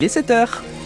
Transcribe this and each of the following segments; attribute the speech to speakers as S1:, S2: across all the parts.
S1: Il est 7h.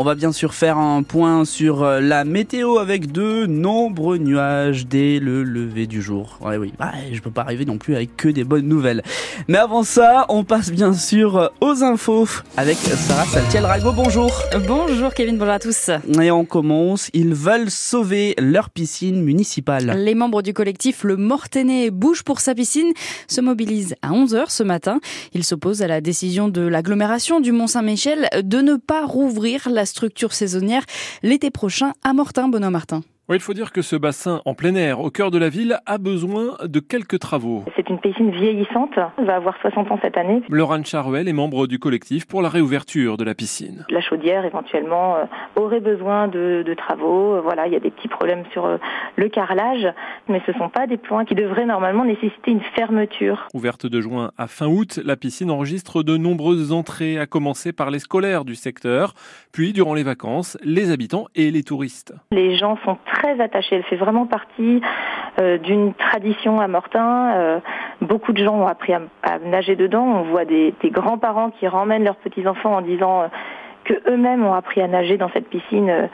S1: On va bien sûr faire un point sur euh, la météo avec de nombreux nuages dès le lever du jour. Ouais, oui, ouais, je peux pas arriver non plus avec que des bonnes nouvelles. Mais avant ça, on passe bien sûr aux infos avec Sarah Saltiel-Rago. Bonjour.
S2: Bonjour Kevin, bonjour à tous.
S1: Et on commence. Ils veulent sauver leur piscine municipale.
S2: Les membres du collectif Le Mortenay Bouge pour sa piscine se mobilisent à 11h ce matin. Ils s'opposent à la décision de l'agglomération du Mont-Saint-Michel de ne pas rouvrir la structure saisonnière l'été prochain à Mortin, Benoît Martin.
S3: Oui, il faut dire que ce bassin en plein air, au cœur de la ville, a besoin de quelques travaux.
S4: C'est une piscine vieillissante, elle va avoir 60 ans cette année.
S3: Laurent Charuel est membre du collectif pour la réouverture de la piscine.
S4: La chaudière, éventuellement, euh, aurait besoin de, de travaux. Euh, voilà, il y a des petits problèmes sur euh, le carrelage, mais ce ne sont pas des plans qui devraient normalement nécessiter une fermeture.
S3: Ouverte de juin à fin août, la piscine enregistre de nombreuses entrées, à commencer par les scolaires du secteur, puis durant les vacances, les habitants et les touristes.
S4: Les gens sont très très attachée. Elle fait vraiment partie euh, d'une tradition à Mortain. Euh, beaucoup de gens ont appris à, nager dedans. On voit des, grands-parents qui ramènent leurs petits-enfants en disant euh, que eux-mêmes ont appris à nager dans cette piscine.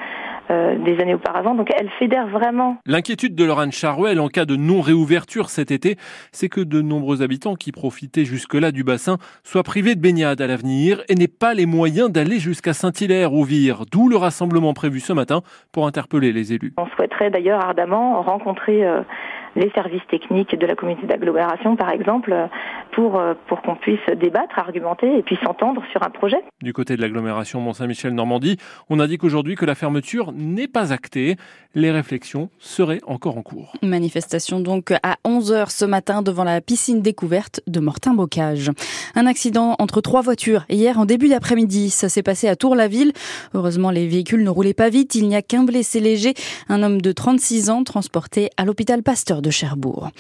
S4: Des années auparavant. Donc elle fédère vraiment.
S3: L'inquiétude de Laurent Charouel en cas de non-réouverture cet été, c'est que de nombreux habitants qui profitaient jusque-là du bassin soient privés de baignade à l'avenir et n'aient pas les moyens d'aller jusqu'à Saint-Hilaire ou Vire, d'où le rassemblement prévu ce matin pour interpeller les élus.
S4: On souhaiterait d'ailleurs ardemment rencontrer euh, les services techniques de la communauté d'agglomération, par exemple, pour, euh, pour qu'on puisse débattre, argumenter et puis s'entendre sur un projet.
S3: Du côté de l'agglomération Mont-Saint-Michel-Normandie, on indique aujourd'hui que la fermeture n'est pas actée. Les réflexions seraient encore en cours.
S2: Manifestation donc à 11h ce matin devant la piscine découverte de Mortin-Bocage. Un accident entre trois voitures hier en début d'après-midi. Ça s'est passé à Tour-la-Ville. Heureusement, les véhicules ne roulaient pas vite. Il n'y a qu'un blessé léger, un homme de 36 ans transporté à l'hôpital Pasteur de Cherbourg.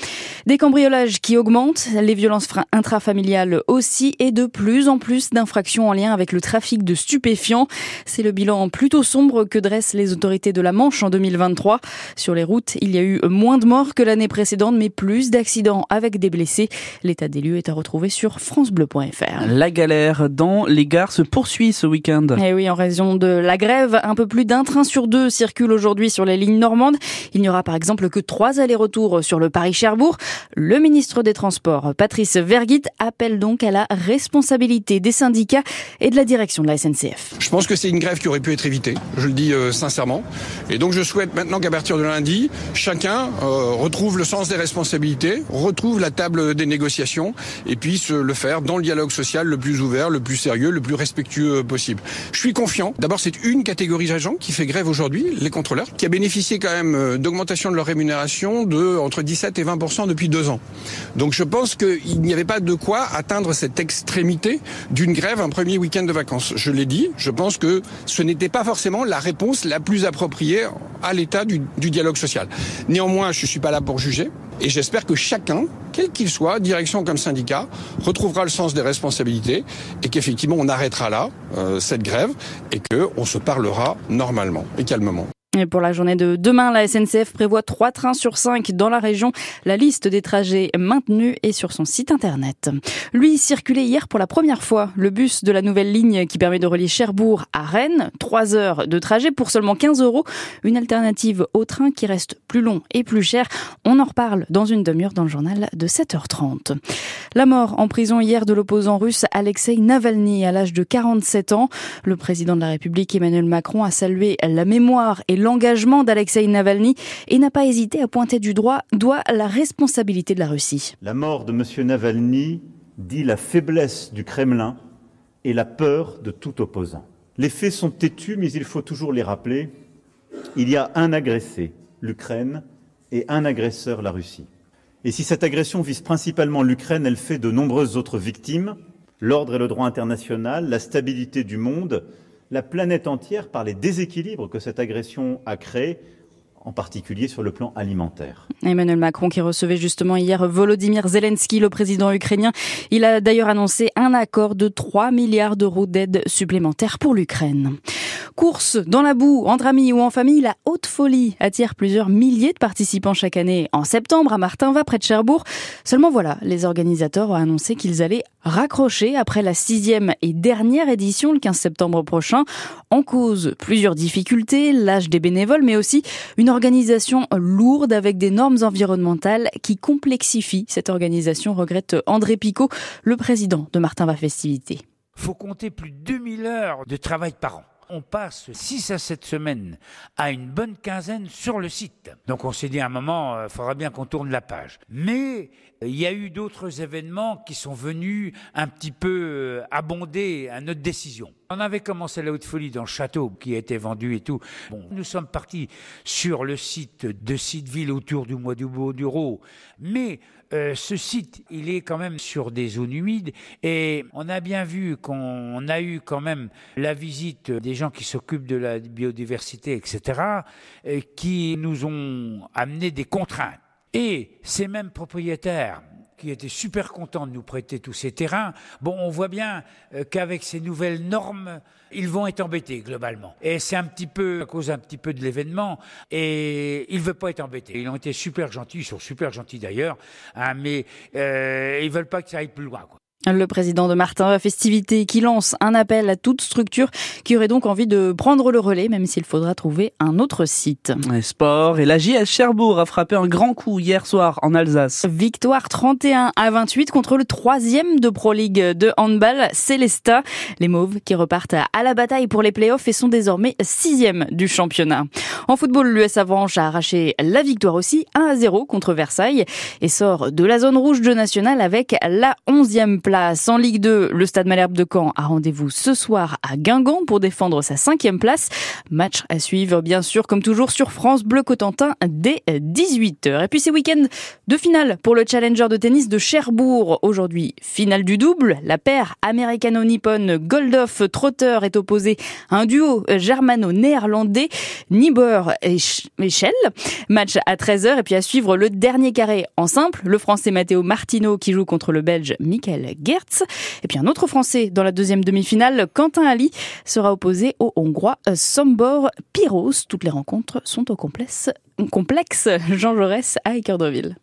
S2: Des cambriolages qui augmentent, les violences intrafamiliales aussi et de plus en plus d'infractions en lien avec le trafic de stupéfiants. C'est le bilan plutôt sombre que dressent les autorités de la Manche en 2023. Sur les routes, il y a eu moins de morts que l'année précédente, mais plus d'accidents avec des blessés. L'état des lieux est à retrouver sur francebleu.fr.
S1: La galère dans les gares se poursuit ce week-end.
S2: Et eh oui, en raison de la grève, un peu plus d'un train sur deux circule aujourd'hui sur les lignes normandes. Il n'y aura par exemple que trois allers-retours sur le Paris-Cherbourg. Le ministre des Transports, Patrice Verguit, appelle donc à la responsabilité des syndicats et de la direction de la SNCF.
S5: Je pense que c'est une grève qui aurait pu être évitée, je le dis euh, sincèrement. Et donc je souhaite maintenant qu'à partir de lundi, chacun euh, retrouve le sens des responsabilités, retrouve la table des négociations et puisse le faire dans le dialogue social le plus ouvert, le plus sérieux, le plus respectueux possible. Je suis confiant. D'abord, c'est une catégorie d'agents qui fait grève aujourd'hui, les contrôleurs, qui a bénéficié quand même euh, d'augmentation de leur rémunération de entre 17 et 20 depuis deux ans. Donc je pense qu'il n'y avait pas de quoi atteindre cette extrémité d'une grève un premier week-end de vacances. Je l'ai dit, je pense que ce n'était pas forcément la réponse la plus appropriée à l'état du, du dialogue social. Néanmoins, je ne suis pas là pour juger. Et j'espère que chacun, quel qu'il soit, direction comme syndicat, retrouvera le sens des responsabilités et qu'effectivement on arrêtera là euh, cette grève et qu'on se parlera normalement et calmement.
S2: Et pour la journée de demain, la SNCF prévoit trois trains sur cinq dans la région. La liste des trajets maintenue est sur son site internet. Lui circulait hier pour la première fois. Le bus de la nouvelle ligne qui permet de relier Cherbourg à Rennes. Trois heures de trajet pour seulement 15 euros. Une alternative au train qui reste plus long et plus cher. On en reparle dans une demi-heure dans le journal de 7h30. La mort en prison hier de l'opposant russe Alexei Navalny à l'âge de 47 ans. Le président de la République Emmanuel Macron a salué la mémoire et l'engagement d'Alexei Navalny et n'a pas hésité à pointer du doigt, doigt la responsabilité de la Russie.
S6: La mort de M. Navalny dit la faiblesse du Kremlin et la peur de tout opposant. Les faits sont têtus, mais il faut toujours les rappeler. Il y a un agressé, l'Ukraine, et un agresseur, la Russie. Et si cette agression vise principalement l'Ukraine, elle fait de nombreuses autres victimes. L'ordre et le droit international, la stabilité du monde, la planète entière par les déséquilibres que cette agression a créés en particulier sur le plan alimentaire.
S2: Emmanuel Macron qui recevait justement hier Volodymyr Zelensky, le président ukrainien. Il a d'ailleurs annoncé un accord de 3 milliards d'euros d'aide supplémentaire pour l'Ukraine. Course dans la boue, entre amis ou en famille, la haute folie attire plusieurs milliers de participants chaque année. En septembre, à Martinva, près de Cherbourg. Seulement voilà, les organisateurs ont annoncé qu'ils allaient raccrocher après la sixième et dernière édition le 15 septembre prochain. En cause, plusieurs difficultés, l'âge des bénévoles, mais aussi une organisation lourde avec des normes environnementales qui complexifient cette organisation, regrette André Picot, le président de Martinva Festivités.
S7: Faut compter plus de 2000 heures de travail par an on passe 6 à 7 semaines à une bonne quinzaine sur le site. Donc on s'est dit à un moment, il euh, faudra bien qu'on tourne la page. Mais euh, il y a eu d'autres événements qui sont venus un petit peu euh, abonder à notre décision. On avait commencé la haute folie dans le château qui été vendu et tout. Bon, nous sommes partis sur le site de Sideville autour du mois du Beau-Duro. Mais euh, ce site, il est quand même sur des zones humides et on a bien vu qu'on a eu quand même la visite des gens qui s'occupent de la biodiversité, etc., qui nous ont amené des contraintes. Et ces mêmes propriétaires qui étaient super contents de nous prêter tous ces terrains, bon, on voit bien euh, qu'avec ces nouvelles normes, ils vont être embêtés globalement. Et c'est un petit peu à cause un petit peu de l'événement. Et ils ne veulent pas être embêtés. Ils ont été super gentils, ils sont super gentils d'ailleurs, hein, mais euh, ils veulent pas que ça aille plus loin. Quoi.
S2: Le président de Martin Festivité qui lance un appel à toute structure qui aurait donc envie de prendre le relais, même s'il faudra trouver un autre site.
S1: sport et la JS Cherbourg a frappé un grand coup hier soir en Alsace.
S2: Victoire 31 à 28 contre le troisième de Pro League de handball, Célesta. Les Mauves qui repartent à la bataille pour les playoffs et sont désormais sixième du championnat. En football, l'US Avranches a arraché la victoire aussi 1 à 0 contre Versailles et sort de la zone rouge de national avec la onzième place en Ligue 2, le Stade Malherbe de Caen a rendez-vous ce soir à Guingamp pour défendre sa cinquième place. Match à suivre, bien sûr, comme toujours sur France Bleu Cotentin dès 18h. Et puis c'est week-end de finale pour le Challenger de tennis de Cherbourg. Aujourd'hui, finale du double. La paire américano-nippone Goldoff Trotter est opposée à un duo germano-néerlandais Niebuhr et Schell. Match à 13h et puis à suivre le dernier carré en simple. Le français Matteo Martino qui joue contre le belge Michael Et puis un autre Français dans la deuxième demi-finale, Quentin Ali, sera opposé au Hongrois Sombor Pyros. Toutes les rencontres sont au complexe, complexe Jean Jaurès à Équerdreville.